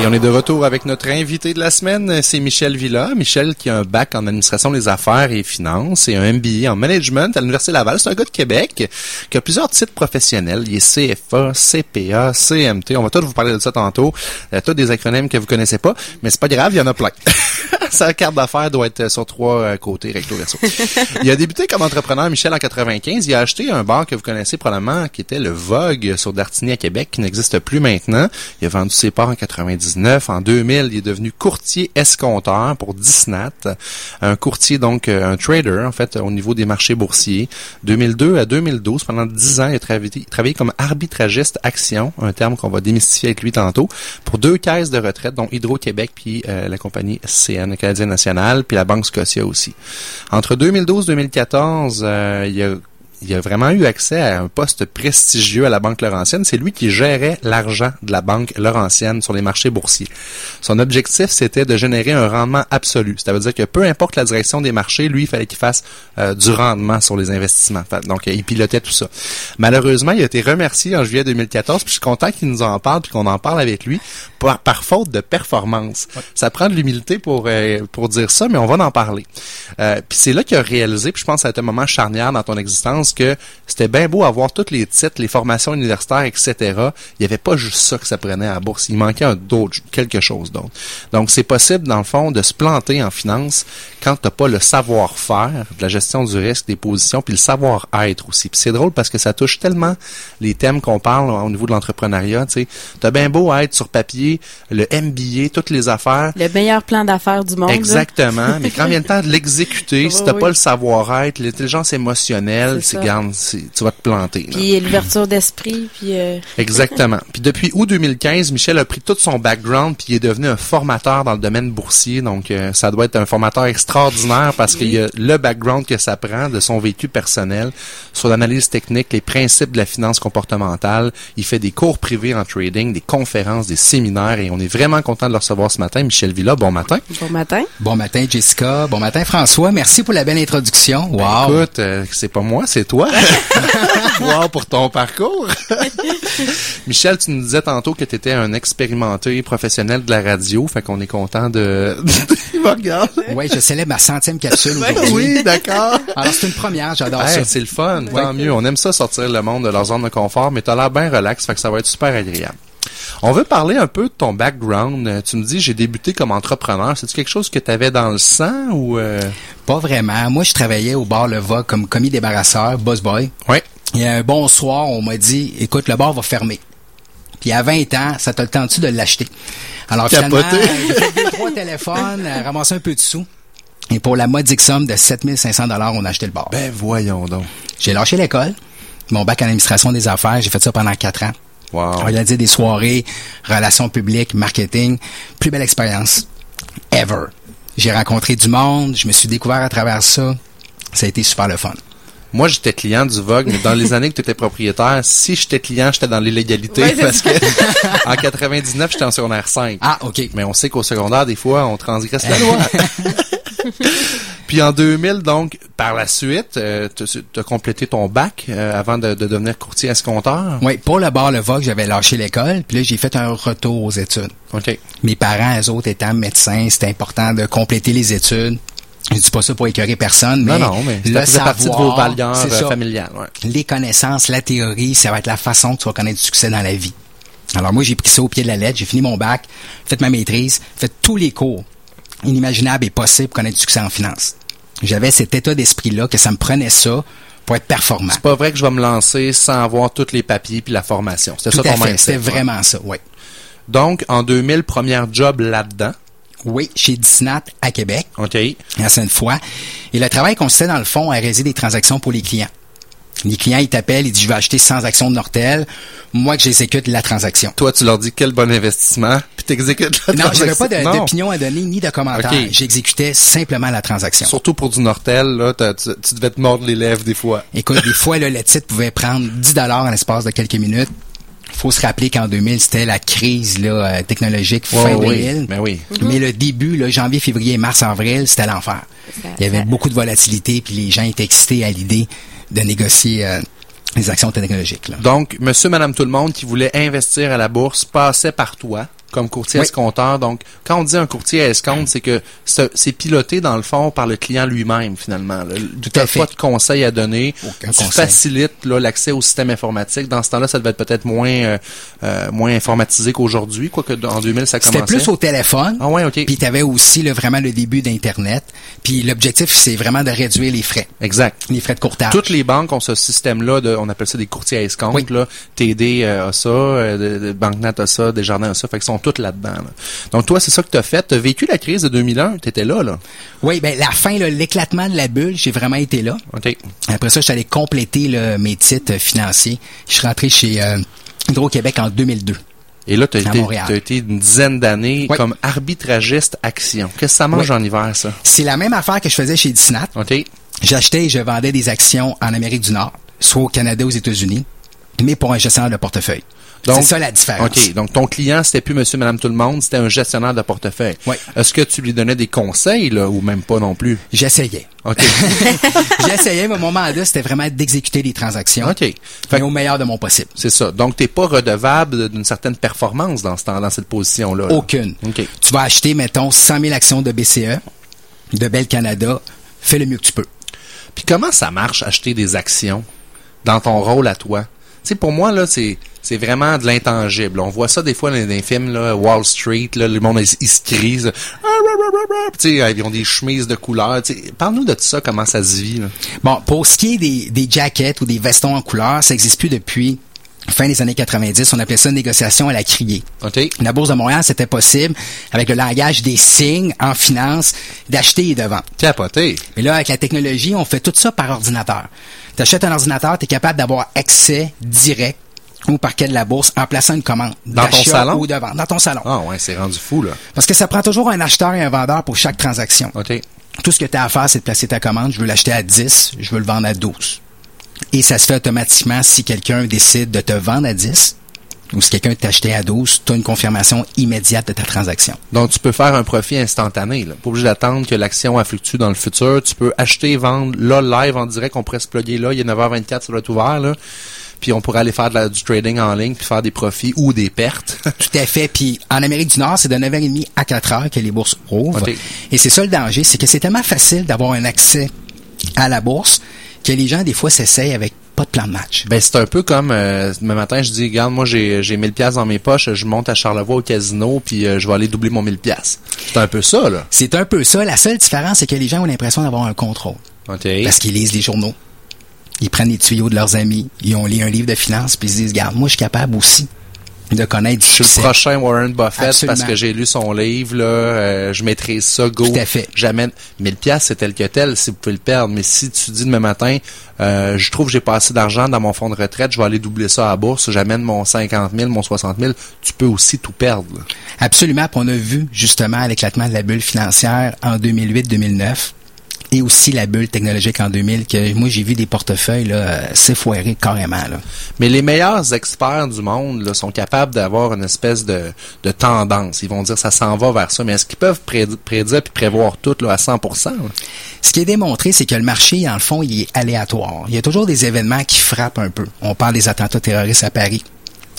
Et on est de retour avec notre invité de la semaine, c'est Michel Villa. Michel qui a un bac en administration des affaires et finances et un MBA en management à l'Université Laval. C'est un gars de Québec qui a plusieurs titres professionnels. Il est CFA, CPA, CMT. On va tous vous parler de ça tantôt. Euh, tous des acronymes que vous connaissez pas, mais c'est pas grave, il y en a plein. Sa carte d'affaires doit être sur trois euh, côtés, recto verso. il a débuté comme entrepreneur, Michel, en 95. Il a acheté un bar que vous connaissez probablement, qui était le Vogue sur Dartigny à Québec, qui n'existe plus maintenant. Il a vendu ses parts en 99. En 2000, il est devenu courtier escompteur pour Disnat. Un courtier, donc, euh, un trader, en fait, au niveau des marchés boursiers. 2002 à 2012, pendant 10 ans, il a travaillé, comme arbitragiste action, un terme qu'on va démystifier avec lui tantôt, pour deux caisses de retraite, dont Hydro-Québec puis euh, la compagnie CN, Canadienne Nationale, puis la Banque Scotia aussi. Entre 2012-2014, euh, il a il a vraiment eu accès à un poste prestigieux à la Banque Laurentienne. C'est lui qui gérait l'argent de la Banque Laurentienne sur les marchés boursiers. Son objectif, c'était de générer un rendement absolu. Ça veut dire que peu importe la direction des marchés, lui, il fallait qu'il fasse euh, du rendement sur les investissements. Donc, il pilotait tout ça. Malheureusement, il a été remercié en juillet 2014, puis je suis content qu'il nous en parle, puis qu'on en parle avec lui, par, par faute de performance. Ça prend de l'humilité pour, euh, pour dire ça, mais on va en parler. Euh, puis c'est là qu'il a réalisé, puis je pense que ça a été un moment charnière dans ton existence, que c'était bien beau avoir tous les titres, les formations universitaires, etc. Il n'y avait pas juste ça que ça prenait à la bourse. Il manquait un quelque chose d'autre. Donc, c'est possible, dans le fond, de se planter en finance quand tu n'as pas le savoir-faire de la gestion du risque, des positions, puis le savoir-être aussi. Puis c'est drôle parce que ça touche tellement les thèmes qu'on parle au niveau de l'entrepreneuriat. Tu as bien beau être sur papier, le MBA, toutes les affaires. Le meilleur plan d'affaires du monde. Exactement. mais quand vient le temps de l'exécuter, si tu n'as pas le savoir-être, l'intelligence émotionnelle, c'est tu vas te planter. Puis l'ouverture d'esprit, puis... Euh, Exactement. Puis depuis août 2015, Michel a pris tout son background, puis il est devenu un formateur dans le domaine boursier. Donc, euh, ça doit être un formateur extraordinaire parce qu'il y a le background que ça prend de son vécu personnel sur l'analyse technique, les principes de la finance comportementale. Il fait des cours privés en trading, des conférences, des séminaires, et on est vraiment content de le recevoir ce matin. Michel Villa, bon matin. Bon matin. Bon matin, Jessica. Bon matin, François. Merci pour la belle introduction. Ben, wow. écoute, euh, c'est pas moi, c'est toi. pour ton parcours. Michel, tu nous disais tantôt que tu étais un expérimenté professionnel de la radio, fait qu'on est content de... Oui, je célèbre ma centième capsule aujourd'hui. oui, d'accord. Alors, c'est une première, j'adore ça. C'est le fun, tant mieux. On aime ça sortir le monde de leur zone de confort, mais t'as l'air bien relax, fait que ça va être super agréable. On veut parler un peu de ton background. Euh, tu me dis, j'ai débuté comme entrepreneur. C'est quelque chose que tu avais dans le sang ou... Euh? Pas vraiment. Moi, je travaillais au bar Le Va comme commis débarrasseur, boss boy. Oui. Et un bon soir, on m'a dit, écoute, le bar va fermer. Puis à 20 ans, ça t'a le temps-tu de l'acheter? Alors finalement, j'ai fait deux, trois téléphones, euh, ramassé un peu de sous. Et pour la modique somme de 7500 dollars, on a acheté le bar. Ben voyons donc. J'ai lâché l'école, mon bac en administration des affaires, j'ai fait ça pendant quatre ans. Wow. Organiser des soirées, relations publiques, marketing. Plus belle expérience ever. J'ai rencontré du monde, je me suis découvert à travers ça. Ça a été super le fun. Moi, j'étais client du Vogue, mais dans les années que tu étais propriétaire, si j'étais client, j'étais dans l'illégalité parce que en 99, j'étais en secondaire 5. Ah, OK. Mais on sait qu'au secondaire, des fois, on transgresse la loi. Puis en 2000, donc, par la suite, euh, tu as complété ton bac euh, avant de, devenir courtier escompteur? Oui, pour le bar Le Vogue, j'avais lâché l'école, puis là, j'ai fait un retour aux études. OK. Mes parents, eux autres, étant médecins, c'était important de compléter les études. Je dis pas ça pour écœurer personne, mais, non, non, mais le savoir, partie de vos valeurs euh, familiales. Les connaissances, la théorie, ça va être la façon que tu vas connaître du succès dans la vie. Alors moi, j'ai pris ça au pied de la lettre, j'ai fini mon bac, fait ma maîtrise, fait tous les cours inimaginables et possibles pour connaître du succès en finance. J'avais cet état d'esprit-là que ça me prenait ça pour être performant. C'est pas vrai que je vais me lancer sans avoir tous les papiers puis la formation. C'était ça ton C'était vraiment ça, oui. Donc, en 2000, première job là-dedans. Oui, chez Disnat à Québec. OK. À Sainte-Foy. Et le travail consistait, dans le fond, à réaliser des transactions pour les clients. Les clients, ils t'appellent, ils disent, je vais acheter 100 actions de Nortel. Moi, que j'exécute la transaction. Toi, tu leur dis quel bon investissement, puis t'exécutes la non, transaction. Non, j'avais pas d'opinion à donner, ni de commentaires. J'exécutais simplement la transaction. Surtout pour du Nortel, là, tu, devais te mordre les lèvres des fois. Écoute, des fois, là, le titre pouvait prendre 10 dollars en l'espace de quelques minutes faut se rappeler qu'en 2000, c'était la crise là, euh, technologique fin 2000. Mais, oui. mais le début, là, janvier, février, mars, avril, c'était l'enfer. Il y avait beaucoup de volatilité, puis les gens étaient excités à l'idée de négocier euh, les actions technologiques. Là. Donc, monsieur, madame, tout le monde qui voulait investir à la bourse passait par toi. Comme courtier Oui. escompteur. Donc, quand on dit un courtier escompte, c'est que c'est piloté dans le fond par le client lui-même finalement. là. Tout à fait. pas de conseils à donner. Aucun tu conseil. facilites l'accès au système informatique. Dans ce temps-là, ça devait être peut-être moins euh, euh, moins informatisé qu'aujourd'hui, quoique en 2000 ça C'était plus au téléphone. Ah ouais, ok. Puis tu avais aussi là, vraiment le début d'Internet. Puis l'objectif, c'est vraiment de réduire les frais, Exact. les frais de courtage. Toutes les banques ont ce système-là de, on appelle ça des courtiers à escompte, Oui. là. TD euh, a ça, euh, de BankNet a ça, Desjardins a ça, fait qu'ils sont toutes là-dedans, là. Donc toi, c'est ça que t'as fait. T'as vécu la crise de 2001, t'étais là, là. Oui, ben la fin, l'éclatement de la bulle, j'ai vraiment été là. Après ça, je suis allé compléter là, mes titres euh, financiers. Je suis rentré chez euh, Hydro-Québec en 2002. Et là, été, Montréal. t'as été une dizaine d'années Oui. comme arbitragiste action. Qu'est-ce que ça mange Oui. en hiver, ça? C'est la même affaire que je faisais chez Disnat. OK. J'achetais et je vendais des actions en Amérique du Nord, soit au Canada ou aux États-Unis, mais pour un gestionnaire de portefeuille. Donc- C'est ça la différence. OK. Donc, ton client, c'était plus monsieur, madame, tout le monde, c'était un gestionnaire de portefeuille. Oui. Est-ce que tu lui donnais des conseils, là, ou même pas non plus? J'essayais. OK. J'essayais, mais mon mandat, c'était vraiment d'exécuter les transactions. OK. Fait mais que au meilleur de mon possible. c'est ça. Donc, t'es pas redevable d'une certaine performance dans, ce temps, dans cette position-là. là. Aucune. OK. Tu vas acheter, mettons, 100 000 actions de BCE, de Bell Canada. Fais le mieux que tu peux. Puis comment ça marche, acheter des actions dans ton rôle à toi? Pour moi, là, c'est, c'est vraiment de l'intangible. On voit ça des fois dans les films, Wall Street, le monde, ils, se sais, ils ont des chemises de couleur. Parle-nous de tout ça, comment ça se vit. Bon, pour ce qui est des, des jackets ou des vestons en couleur, ça n'existe plus depuis fin des années 90. On appelait ça une négociation à la criée. OK? La Bourse de Montréal, c'était possible, avec le langage des signes en finance, d'acheter et de vendre. Capoté. Mais là, avec la technologie, on fait tout ça par ordinateur. Tu achètes un ordinateur, tu es capable d'avoir accès direct au parquet de la bourse en plaçant une commande. Dans ton salon? Ou de vente. Dans ton salon. Ah ouais, c'est rendu fou, là. Parce que ça prend toujours un acheteur et un vendeur pour chaque transaction. OK. Tout ce que tu as à faire, c'est de placer ta commande. Je veux l'acheter à 10, je veux le vendre à 12. Et ça se fait automatiquement si quelqu'un décide de te vendre à 10 ou si quelqu'un t'a acheté à 12, tu as une confirmation immédiate de ta transaction. Donc, tu peux faire un profit instantané. Là. Pas obligé d'attendre que l'action fluctue dans le futur. Tu peux acheter, vendre, là, live, en direct. On pourrait se plugger là. Il est 9h24, ça doit être ouvert, là. Puis on pourrait aller faire de la- du trading en ligne, puis faire des profits ou des pertes. Tout à fait. Puis en Amérique du Nord, c'est de 9h30 à 4h que les bourses ouvrent. Et c'est ça le danger, c'est que c'est tellement facile d'avoir un accès à la bourse que les gens, des fois, s'essayent avec pas de plan de match. ben, c'est un peu comme, euh, demain matin, je dis, regarde, moi, j'ai, j'ai 1000 pièces dans mes poches, je monte à Charlevoix au casino, puis euh, je vais aller doubler mon 1000 pièces. C'est un peu ça, là. C'est un peu ça. La seule différence, c'est que les gens ont l'impression d'avoir un contrôle. OK. Parce qu'ils lisent les journaux. Ils prennent les tuyaux de leurs amis. Ils ont lu un livre de finances, puis ils se disent, regarde, moi, je suis capable aussi de connaître du Je suis le prochain Warren Buffett Absolument. parce que j'ai lu son livre là, euh, je maîtrise ça go. Tout à fait. J'amène 1000 pièces c'est tel que tel si vous pouvez le perdre mais si tu dis demain matin euh, je trouve que j'ai pas assez d'argent dans mon fonds de retraite, je vais aller doubler ça à la bourse, j'amène mon 50 000, mon 60 000, tu peux aussi tout perdre. là. Absolument. Puis on a vu justement l'éclatement de la bulle financière en 2008-2009 et aussi la bulle technologique en 2000 que moi j'ai vu des portefeuilles là euh, s'effoirer carrément là. Mais les meilleurs experts du monde là, sont capables d'avoir une espèce de, de tendance. Ils vont dire ça s'en va vers ça, mais est-ce qu'ils peuvent préd- prédire puis prévoir tout là, à 100%? là? Ce qui est démontré, c'est que le marché, dans le fond, il est aléatoire. Il y a toujours des événements qui frappent un peu. On parle des attentats terroristes à Paris.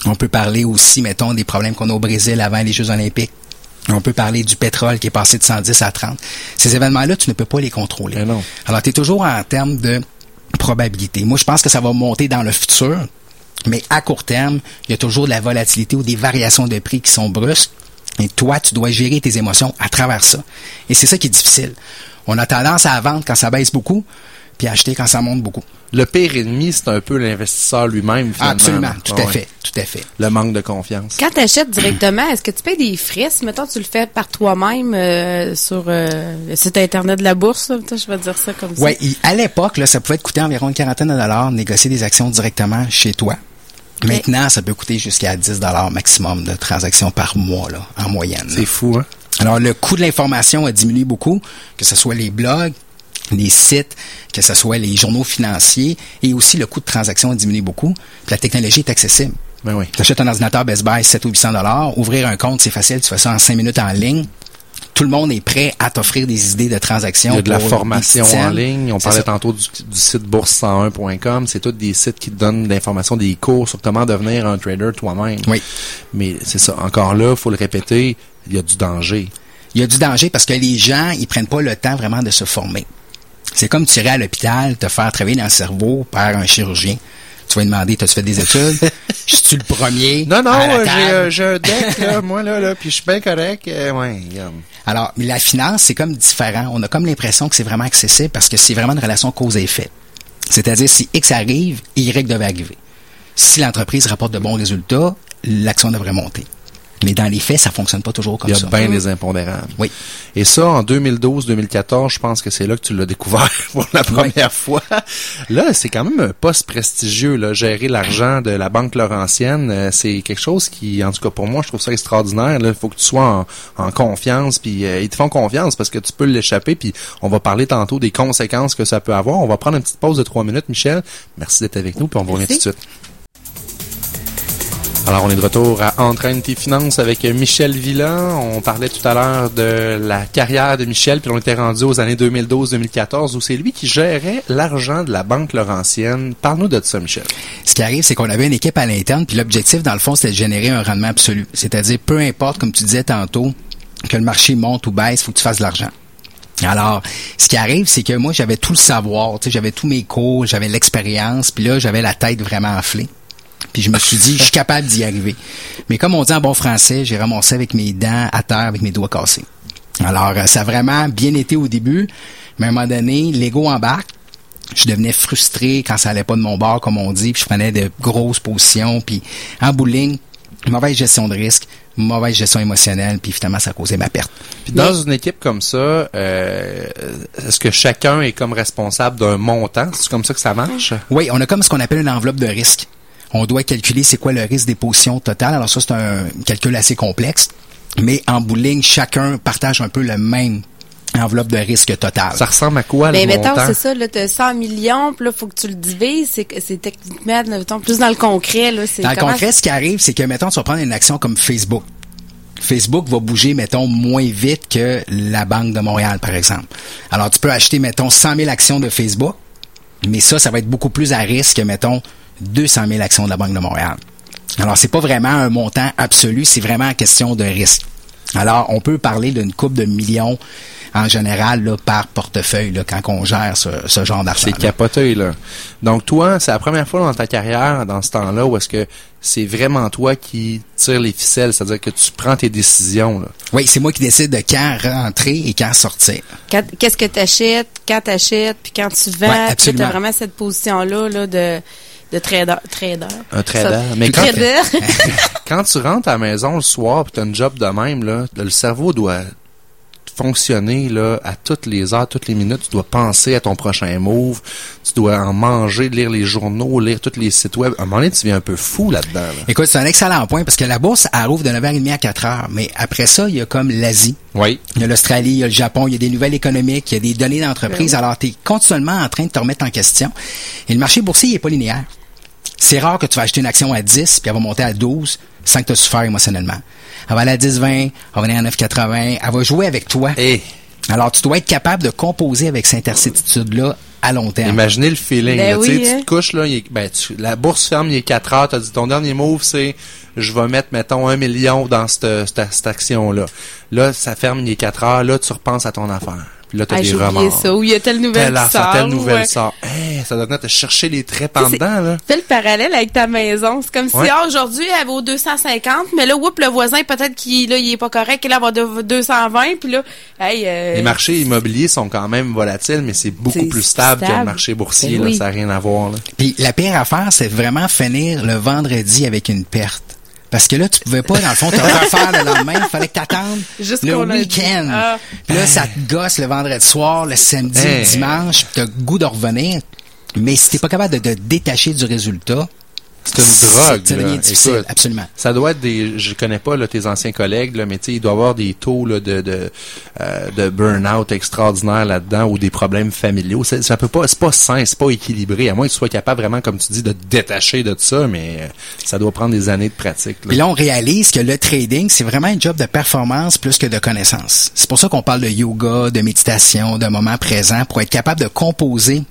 On peut parler aussi, mettons, des problèmes qu'on a au Brésil avant les Jeux olympiques. On peut parler du pétrole qui est passé de 110 à 30. Ces événements-là, tu ne peux pas les contrôler. Non. Alors, tu es toujours en termes de probabilité. Moi, je pense que ça va monter dans le futur, mais à court terme, il y a toujours de la volatilité ou des variations de prix qui sont brusques. Et toi, tu dois gérer tes émotions à travers ça. Et c'est ça qui est difficile. On a tendance à vendre quand ça baisse beaucoup, puis acheter quand ça monte beaucoup. Le pire ennemi, c'est un peu l'investisseur lui-même finalement. Absolument, tout Ah à ouais. fait, tout à fait. Le manque de confiance. Quand tu achètes directement, est-ce que tu payes des frais? Si, mettons, tu le fais par toi-même euh, sur euh, le site Internet de la bourse, là, je vais dire ça comme ça. Il- à l'époque, là, ça pouvait te coûter environ une quarantaine de dollars de négocier des actions directement chez toi. Maintenant, ça peut coûter jusqu'à 10 dollars maximum de transactions par mois, là, en moyenne. C'est fou, hein? Alors, le coût de l'information a diminué beaucoup, que ce soit les blogs, les sites, que ce soit les journaux financiers, et aussi le coût de transaction a diminué beaucoup. Puis la technologie est accessible. Ben oui. Tu achètes un ordinateur Best Buy 7 ou 800 dollars, ouvrir un compte, c'est facile, tu fais ça en 5 minutes en ligne. tout le monde est prêt à t'offrir des idées de transactions. Il y a de la formation en ligne. On parlait ça. tantôt du, du site bourse101.com. C'est tous des sites qui te donnent de l'information, des cours sur comment devenir un trader toi-même. Oui. Mais c'est ça. Encore là, faut le répéter, il y a du danger. Il y a du danger parce que les gens, ils prennent pas le temps vraiment de se former. C'est comme tu irais à l'hôpital, te faire travailler dans le cerveau par un chirurgien. Tu vas lui demander, t'as-tu fait des études? Je suis le premier? Non, non, euh, j'ai, euh, j'ai un deck, là, moi, là, là, puis je suis bien correct. Euh, ouais. Alors, mais la finance, c'est comme différent. On a comme l'impression que c'est vraiment accessible parce que c'est vraiment une relation cause et effet. C'est-à-dire, si X arrive, Y devait arriver. Si l'entreprise rapporte de bons résultats, l'action devrait monter. Mais dans les faits, ça fonctionne pas toujours comme Il y a ça. bien des impondérables. Oui. Et ça, en 2012-2014, je pense que c'est là que tu l'as découvert pour la première fois. Là, c'est quand même un poste prestigieux, là, gérer l'argent de la Banque Laurentienne. euh, c'est quelque chose qui, en tout cas pour moi, je trouve ça extraordinaire. Il faut que tu sois en, en confiance, puis euh, ils te font confiance parce que tu peux l'échapper, puis on va parler tantôt des conséquences que ça peut avoir. On va prendre une petite pause de trois minutes, Michel. Merci d'être avec nous, puis on va revenir tout de suite. Alors, on est de retour à Entraîne tes finances avec Michel Villa. On parlait tout à l'heure de la carrière de Michel, puis on était rendu aux années 2012-2014 où c'est lui qui gérait l'argent de la Banque Laurentienne. Parle-nous de ça, Michel. Ce qui arrive, c'est qu'on avait une équipe à l'interne, puis l'objectif, dans le fond, c'était de générer un rendement absolu. C'est-à-dire, peu importe, comme tu disais tantôt, que le marché monte ou baisse, faut que tu fasses de l'argent. Alors, ce qui arrive, c'est que moi, j'avais tout le savoir, j'avais tous mes cours, j'avais l'expérience, puis là, j'avais la tête vraiment enflée. Puis je me suis dit, je suis capable d'y arriver. Mais comme on dit en bon français, j'ai ramassé avec mes dents à terre, avec mes doigts cassés. Alors, euh, ça a vraiment bien été au début, mais à un moment donné, l'ego embarque. Je devenais frustré quand ça allait pas de mon bord, comme on dit, puis je prenais de grosses positions, puis en ligne, mauvaise gestion de risque, mauvaise gestion émotionnelle, puis finalement, ça causait ma perte. Puis dans une équipe comme ça, euh, est-ce que chacun est comme responsable d'un montant? C'est comme ça que ça marche? Oui, on a comme ce qu'on appelle une enveloppe de risque. On doit calculer c'est quoi le risque des positions totales. Alors ça, c'est un calcul assez complexe. Mais en bout de ligne, chacun partage un peu le même enveloppe de risque total. Ça ressemble à quoi, Mais le mettons, montant? c'est ça, là, t'as 100 millions, puis là, faut que tu le divises. C'est, c'est techniquement, mettons, plus dans le concret, là. C'est Dans le concret, ce qui arrive, c'est que, mettons, tu vas prendre une action comme Facebook. Facebook va bouger, mettons, moins vite que la Banque de Montréal, par exemple. Alors, tu peux acheter, mettons, 100 000 actions de Facebook, mais ça, ça va être beaucoup plus à risque que, mettons, 200 000 actions de la Banque de Montréal. Alors, c'est pas vraiment un montant absolu, c'est vraiment une question de risque. Alors, on peut parler d'une coupe de millions en général là, par portefeuille là, quand on gère ce, ce genre d'argent. C'est capoté, là. Donc, toi, c'est la première fois dans ta carrière, dans ce temps-là, où est-ce que c'est vraiment toi qui tire les ficelles, c'est-à-dire que tu prends tes décisions, là? Oui, c'est moi qui décide de quand rentrer et quand sortir. Quand- Qu'est-ce que tu achètes, quand tu achètes, puis quand tu vends. Ouais, absolument. t'as vraiment cette position-là là, de, de trader. trader. Un trader. Ça- Mais quand, trader. quand tu rentres à la maison le soir pis t'as un job de même, là, le cerveau doit fonctionner là à toutes les heures, toutes les minutes. Tu dois penser à ton prochain move. Tu dois en manger, lire les journaux, lire tous les sites web. À un moment donné, tu deviens un peu fou là-dedans. là. Écoute, c'est un excellent point parce que la bourse, elle rouvre de 9h30 à 4h. Mais après ça, il y a comme l'Asie. Oui. Il y a l'Australie, il y a le Japon, il y a des nouvelles économiques, il y a des données d'entreprise. Alors, tu es continuellement en train de te remettre en question. Et le marché boursier, il est pas linéaire. C'est rare que tu vas acheter une action à 10 puis elle va monter à 12 sans que tu aies souffert émotionnellement. Elle va aller à 10-20, elle va venir à 9,80, elle va jouer avec toi. Et Alors, tu dois être capable de composer avec cette incertitude-là à long terme. imaginez le feeling. Ben là, tu oui, hein. tu te couches, là, est- ben, tu- la bourse ferme, il est 4 heures. T'as dit ton dernier move, c'est je vais mettre, mettons, un million dans cette, cette, cette action-là. Là, ça ferme, il est 4 heures. Là, tu repenses à ton affaire. Puis là, t'as Ah, des remords. ça. Ou il y a telle nouvelle Telle qui sort. telle nouvelle ouais. sort. Hey, ça doit venir te chercher les traits dedans, là. Fais le parallèle avec ta maison. C'est comme si, Ouais. ah, aujourd'hui, elle vaut 250, mais là, oups, le voisin, peut-être qu'il, là, il est pas correct, et là, elle va de 220, puis là, hey, euh, Les marchés immobiliers sont quand même volatiles, mais c'est beaucoup plus stable, que le stable. marché boursier. Ben là, ça n'a rien à voir. Là. Puis la pire affaire, c'est vraiment finir le vendredi avec une perte. Parce que là, tu pouvais pas, dans le fond, te refaire le lendemain. Il fallait que t'attendes le week-end. Ah. Puis là, ça te gosse le vendredi soir, le samedi, Hey. le dimanche. Puis t'as goût de revenir. Mais si t'es pas capable de te détacher du résultat, C'est une drogue. Là. difficile, Écoute, absolument. Ça doit être des, je connais pas là, tes anciens collègues, là, mais tu sais, il doit y avoir des taux là, de de, euh, de burn-out extraordinaires là-dedans ou des problèmes familiaux. Ça, ça peut pas, c'est pas sain, c'est pas équilibré. À moins que tu sois capable vraiment, comme tu dis, de te détacher de ça, mais euh, ça doit prendre des années de pratique. là. Puis là, on réalise que le trading, c'est vraiment un job de performance plus que de connaissance. C'est pour ça qu'on parle de yoga, de méditation, de moment présent, pour être capable de composer,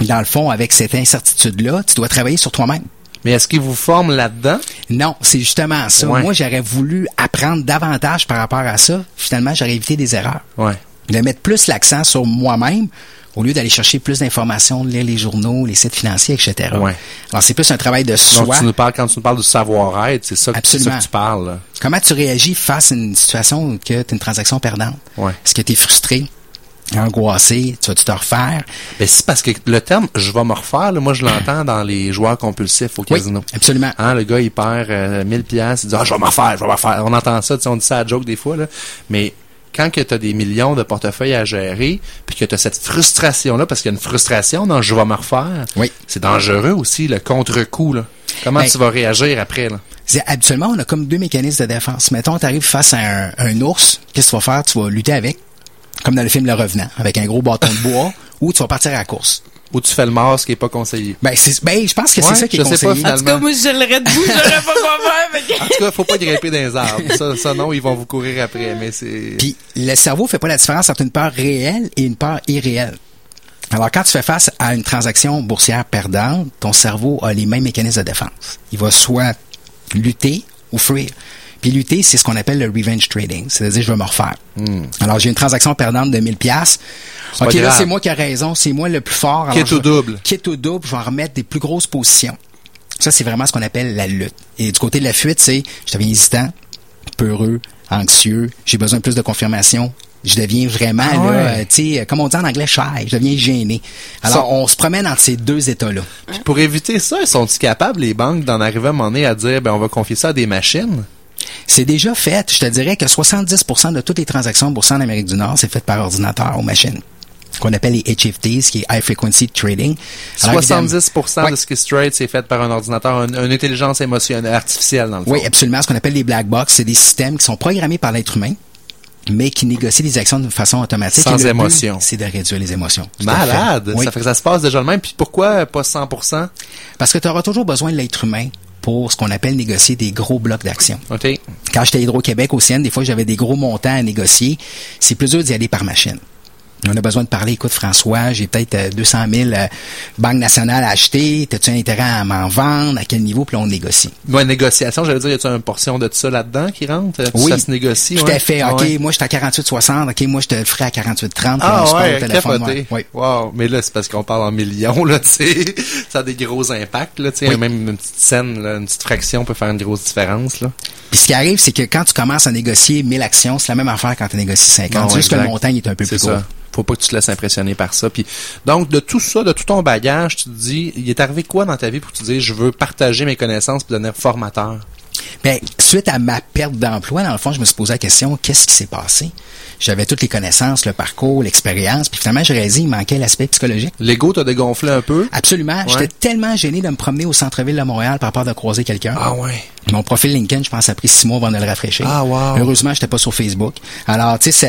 dans le fond, avec cette incertitude-là, tu dois travailler sur toi-même. Mais est-ce qu'ils vous forment là-dedans? Non, c'est justement ça. Ouais. Moi, j'aurais voulu apprendre davantage par rapport à ça. Finalement, j'aurais évité des erreurs. Ouais. De mettre plus l'accent sur moi-même au lieu d'aller chercher plus d'informations, de lire les journaux, les sites financiers, etc. Ouais. Alors, c'est plus un travail de Donc soi. tu nous parles quand tu nous parles du savoir-être, c'est ça, que- ça tu parles. Comment tu réagis face à une situation où tu as une transaction perdante? Ouais. Est-ce que tu es frustré, angoissé, tu vas-tu te refaire? Ben c'est parce que le terme je vais me refaire, là, moi je l'entends dans les joueurs compulsifs au Oui, casino. absolument. Hein, le gars il perd euh, 1000 pièces, il dit ah je vais me refaire, je vais me refaire. On entend ça, on dit ça à joke des fois là, mais quand que tu as des millions de portefeuilles à gérer, puis que tu as cette frustration là parce qu'il y a une frustration dans je vais me refaire. Oui. C'est dangereux aussi le contre-coup là. Comment Ben, tu vas réagir après là? C'est- Habituellement, on a comme deux mécanismes de défense. Mettons, tu arrives face à un, un ours, qu'est-ce que tu vas faire? Tu vas lutter avec, comme dans le film Le Revenant, avec un gros bâton de bois, ou tu vas partir à la course. Ou tu fais le masque qui est pas conseillé. Ben, c'est, ben je pense que Ouais, c'est ça qui est je pas, conseillé. finalement. En tout cas, moi, je l'aurais debout, j'aurais pas quoi faire. En tout cas, faut pas grimper dans les arbres. Ça, ça non, ils vont vous courir après, mais c'est Puis le cerveau fait pas la différence entre une peur réelle et une peur irréelle. Alors quand tu fais face à une transaction boursière perdante, ton cerveau a les mêmes mécanismes de défense. Il va soit lutter ou fuir. Puis lutter, c'est ce qu'on appelle le revenge trading, c'est-à-dire je vais me refaire. Alors j'ai une transaction perdante de 1000 pièces. OK, là c'est moi qui ai raison, c'est moi le plus fort. Quitte vais- double. Quitte ou double, je vais en remettre des plus grosses positions. Ça c'est vraiment ce qu'on appelle la lutte. Et du côté de la fuite, c'est je deviens hésitant, peureux, anxieux, j'ai besoin de plus de confirmation. Je deviens vraiment, Ah là, ouais. euh, tu sais, comme on dit en anglais, shy. Je deviens gêné. Alors, Ça- on se promène entre ces deux états-là. Puis pour éviter ça, sont-ils capables, les banques, d'en arriver à un moment donné à dire, ben, on va confier ça à des machines? C'est déjà fait. Je te dirais que 70% de toutes les transactions boursières en Amérique du Nord, c'est fait par ordinateur ou machine. Qu'on appelle les HFTs, qui est High Frequency Trading. Alors, évidemment- 70% Ouais. de ce qui se trade, c'est fait par un ordinateur, une, une intelligence émotionnelle, artificielle, dans le fond. Oui, absolument. Ce qu'on appelle les black box, c'est des systèmes qui sont programmés par l'être humain, mais qui négocient des actions de façon automatique. Sans émotion. C'est de réduire les émotions. Fait. Malade! Oui. Ça fait que ça se passe déjà le même. Puis pourquoi pas 100%? Parce que tu auras toujours besoin de l'être humain pour ce qu'on appelle négocier des gros blocs d'actions. OK. Quand j'étais à Hydro-Québec au CN, des fois, j'avais des gros montants à négocier. C'est plus dur d'y aller par machine. On a besoin de parler. Écoute, François, j'ai peut-être euh, 200 000 euh, banques nationales à acheter. T'as-tu un intérêt à m'en vendre? À quel niveau? Puis là, on négocie. Moi, négociation, j'allais dire, y a-tu une portion de ça là-dedans qui rentre? Oui, Ça se négocie? Tout ouais? à fait. OK, Ouais. moi, je suis à 48,60. OK, moi, je te le ferai à 48,30. puis on Ah se parle au ouais, téléphone, ouais. Wow, mais là c'est parce qu'on parle en millions là, tu sais. Ça a des gros impacts là, tu sais, Oui. même une petite scène, là, une petite fraction peut faire une grosse différence là. Puis ce qui arrive, c'est que quand tu commences à négocier 1000 actions, c'est la même affaire quand tu négocies 50. Non, juste que exact. le montant il est un peu C'est plus gros. Faut pas que tu te laisses impressionner par ça. Puis donc de tout ça, de tout ton bagage, tu te dis, il est arrivé quoi dans ta vie pour te dire, je veux partager mes connaissances pour devenir formateur? Ben, suite à ma perte d'emploi, dans le fond, je me suis posé la question, qu'est-ce qui s'est passé? J'avais toutes les connaissances, le parcours, l'expérience, puis finalement, j'ai réalisé il manquait l'aspect psychologique. L'ego t'a dégonflé un peu? Absolument. J'étais tellement gêné de me promener au centre-ville de Montréal par peur de croiser quelqu'un. Ah ouais. Mon profil LinkedIn, je pense, a pris six mois avant de le rafraîchir. Ah, wow. Heureusement, j'étais pas sur Facebook. Alors, tu sais,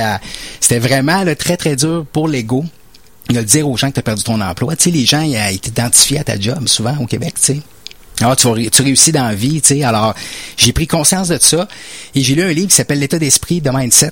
c'était vraiment là, très, très dur pour l'ego de le dire aux gens que tu as perdu ton emploi. Tu sais, les gens, ils t'identifiaient à ta job, souvent, au Québec, tu sais. Alors, tu, vas ré- tu réussis dans la vie, tu sais. Alors, j'ai pris conscience de ça et j'ai lu un livre qui s'appelle L'état d'esprit de mindset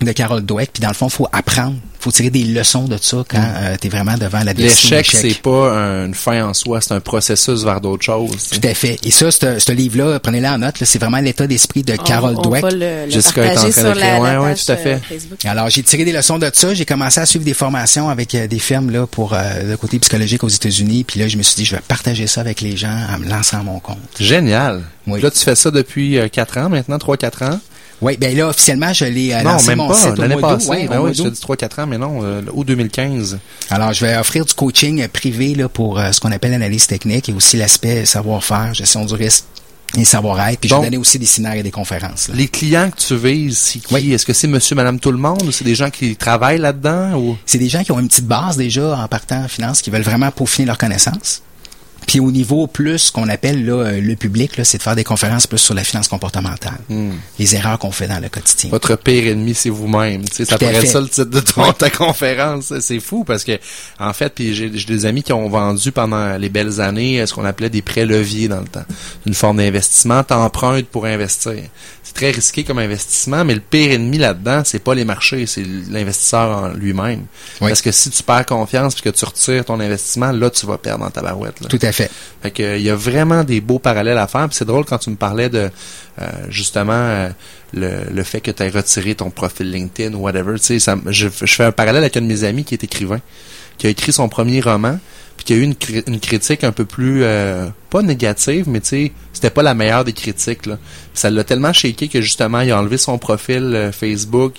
de Carol Dweck. Puis dans le fond, faut apprendre, faut tirer des leçons de ça quand tu es vraiment devant la L'échec, c'est pas un- une fin en soi, c'est un processus vers d'autres choses. Tout à fait. Et ça, ce livre-là, prenez-le en note, c'est vraiment l'état d'esprit de Carol on, Dweck. Va le, le Jessica est en train sur d'écrire. la, Ouais, la ouais, page, tout à fait. euh, Facebook. Alors, j'ai tiré des leçons de ça. J'ai commencé à suivre des formations avec euh, des firmes là pour euh, le côté psychologique aux États-Unis. Puis là, je me suis dit, je vais partager ça avec les gens en me lançant à mon compte. Génial. Oui. Là, tu fais ça depuis 4 ans maintenant, 3-4 ans? Oui, ben là, officiellement, je l'ai euh, non, lancé même mon pas. site au L'année passée. Ouais, ben au oui, je te dis 3-4 ans, mais non, euh, août 2015. Alors, je vais offrir du coaching euh, privé là, pour euh, ce qu'on appelle l'analyse technique et aussi l'aspect savoir-faire, gestion du risque et savoir-être. Puis je vais donner aussi des séminaires et des conférences. là. Les clients que tu vises, c'est qui? Oui. Est-ce que c'est monsieur, madame, tout le monde ou c'est des gens qui travaillent là-dedans ou? C'est des gens qui ont une petite base déjà en partant en finance, qui veulent vraiment peaufiner leurs connaissances. Puis au niveau plus qu'on appelle là, euh, le public, là, c'est de faire des conférences plus sur la finance comportementale. Les erreurs qu'on fait dans le quotidien. Votre pire ennemi, c'est vous-même. Tu sais, ça fait. ça le titre de ton, ta conférence. C'est fou parce que, en fait, puis j'ai j'ai des amis qui ont vendu pendant les belles années euh, ce qu'on appelait des prêts leviers dans le temps. Une forme d'investissement, t'empruntes pour investir. C'est très risqué comme investissement, mais le pire ennemi là-dedans, c'est pas les marchés, c'est l'investisseur en lui-même. Oui. Parce que si tu perds confiance puis que tu retires ton investissement, là, tu vas perdre dans ta barouette. Là. Tout à fait. Fait que, il y a vraiment des beaux parallèles à faire. Puis c'est drôle quand tu me parlais de euh, justement euh, le, fait que tu retiré ton profil LinkedIn ou whatever. Tu sais, je, je fais un parallèle avec un de mes amis qui est écrivain, qui a écrit son premier roman, puis qui a eu une, cri- une critique un peu plus euh, pas négative, mais tu sais, c'était pas la meilleure des critiques. Là. Ça l'a tellement shaké que justement, il a enlevé son profil euh, Facebook.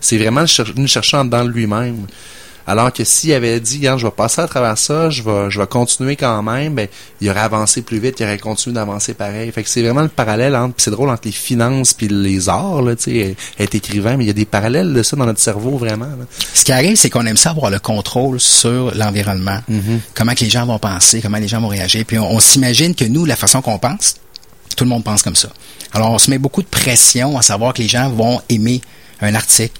C'est vraiment cher- venu chercher en dedans de lui-même. Alors que s'il avait dit, Regarde, je vais passer à travers ça, je vais, je vais continuer quand même, ben, il aurait avancé plus vite, il aurait continué d'avancer pareil. Fait que c'est vraiment le parallèle entre, c'est drôle entre les finances puis les arts, là, tu sais, être écrivain, mais il y a des parallèles de ça dans notre cerveau, vraiment. là. Ce qui arrive, c'est qu'on aime ça avoir le contrôle sur l'environnement. Comment que les gens vont penser, comment les gens vont réagir. Puis on, on s'imagine que nous, la façon qu'on pense, tout le monde pense comme ça. Alors on se met beaucoup de pression à savoir que les gens vont aimer un article,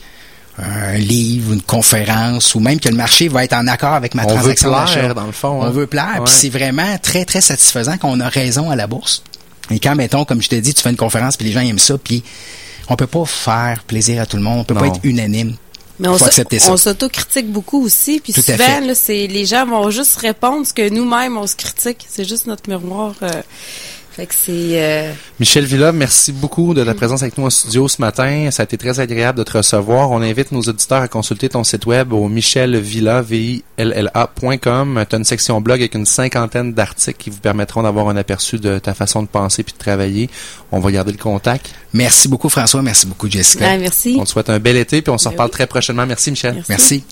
un livre, une conférence, ou même que le marché va être en accord avec ma On veut transaction plaire, d'achat. dans le fond, On hein. veut plaire. Ouais. Puis c'est vraiment très, très satisfaisant qu'on a raison à la bourse. Et quand, mettons, comme je te dis, tu fais une conférence, puis les gens aiment ça, puis on peut pas faire plaisir à tout le monde, on peut pas être unanime. Mais on on s'autocritique beaucoup aussi, puis souvent là, les gens vont juste répondre ce que nous-mêmes on se critique, c'est juste notre miroir. euh, fait que c'est euh, Michel Villa, merci beaucoup de ta présence avec nous en studio ce matin. Ça a été très agréable de te recevoir. On invite nos auditeurs à consulter ton site web au michelvilla, V-I-L-L-A.com. Tu as une section blog avec une cinquantaine d'articles qui vous permettront d'avoir un aperçu de ta façon de penser puis de travailler. On va garder le contact. Merci beaucoup, François. Merci beaucoup, Jessica. ben, merci. On te souhaite un bel été puis on s'en Ben reparle oui. très prochainement. Merci Michel. Merci. Merci.